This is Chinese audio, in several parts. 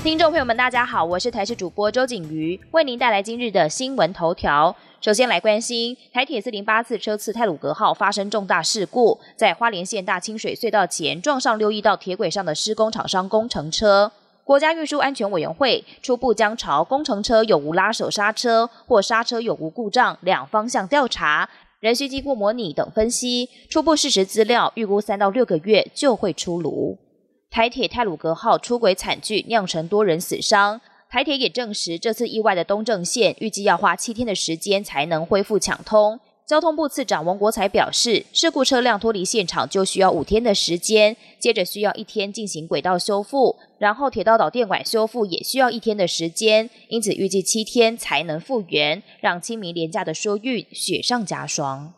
听众朋友们，大家好，我是台视主播周景瑜，为您带来今日的新闻头条。首先来关心台铁四零八次车次泰鲁格号发生重大事故，在花莲县大清水隧道前撞上六亿道铁轨上的施工厂商工程车。国家运输安全委员会初步将朝工程车有无拉手刹车或刹车有无故障两方向调查，仍需经过模拟等分析，初步事实资料预估三到六个月就会出炉。台铁泰鲁格号出轨惨剧酿成多人死伤。台铁也证实，这次意外的东正线预计要花七天的时间才能恢复抢通。交通部次长王国才表示，事故车辆脱离现场就需要五天的时间，接着需要一天进行轨道修复，然后铁道导电管修复也需要一天的时间，因此预计七天才能复原，让清明廉价的疏运雪上加霜。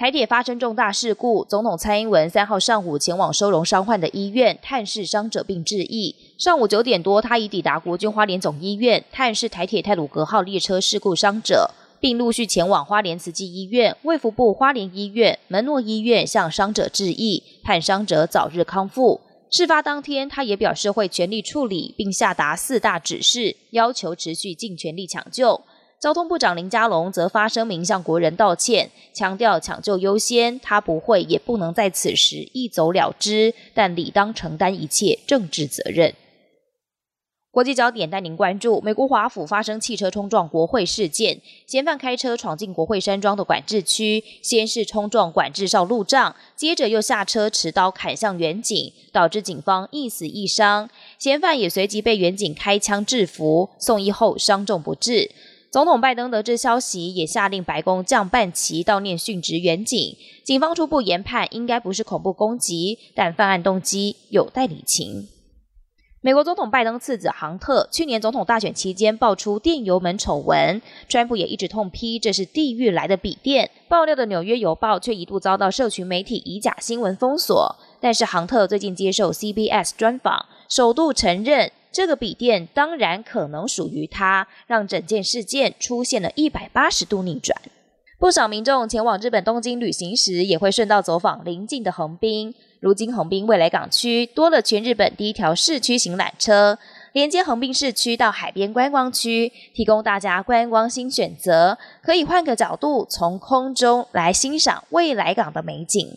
台铁发生重大事故，总统蔡英文三号上午前往收容伤患的医院探视伤者并致意。上午九点多，他已抵达国军花莲总医院探视台铁泰鲁格号列车事故伤者，并陆续前往花莲慈济医院、卫福部花莲医院、门诺医院向伤者致意，盼伤者早日康复。事发当天，他也表示会全力处理，并下达四大指示，要求持续尽全力抢救。交通部长林佳龙则发声明向国人道歉，强调抢救优先，他不会也不能在此时一走了之，但理当承担一切政治责任。国际焦点带您关注：美国华府发生汽车冲撞国会事件，嫌犯开车闯进国会山庄的管制区，先是冲撞管制哨路障，接着又下车持刀砍向远警，导致警方一死一伤，嫌犯也随即被远警开枪制服，送医后伤重不治。总统拜登得知消息，也下令白宫降半旗悼念殉职远警。警方初步研判，应该不是恐怖攻击，但犯案动机有待理清。美国总统拜登次子杭特去年总统大选期间爆出电油门丑闻，川普也一直痛批这是地狱来的笔电。爆料的《纽约邮报》却一度遭到社群媒体以假新闻封锁。但是杭特最近接受 CBS 专访，首度承认。这个笔电当然可能属于他，让整件事件出现了一百八十度逆转。不少民众前往日本东京旅行时，也会顺道走访邻近的横滨。如今横滨未来港区多了全日本第一条市区型缆车，连接横滨市区到海边观光区，提供大家观光新选择，可以换个角度从空中来欣赏未来港的美景。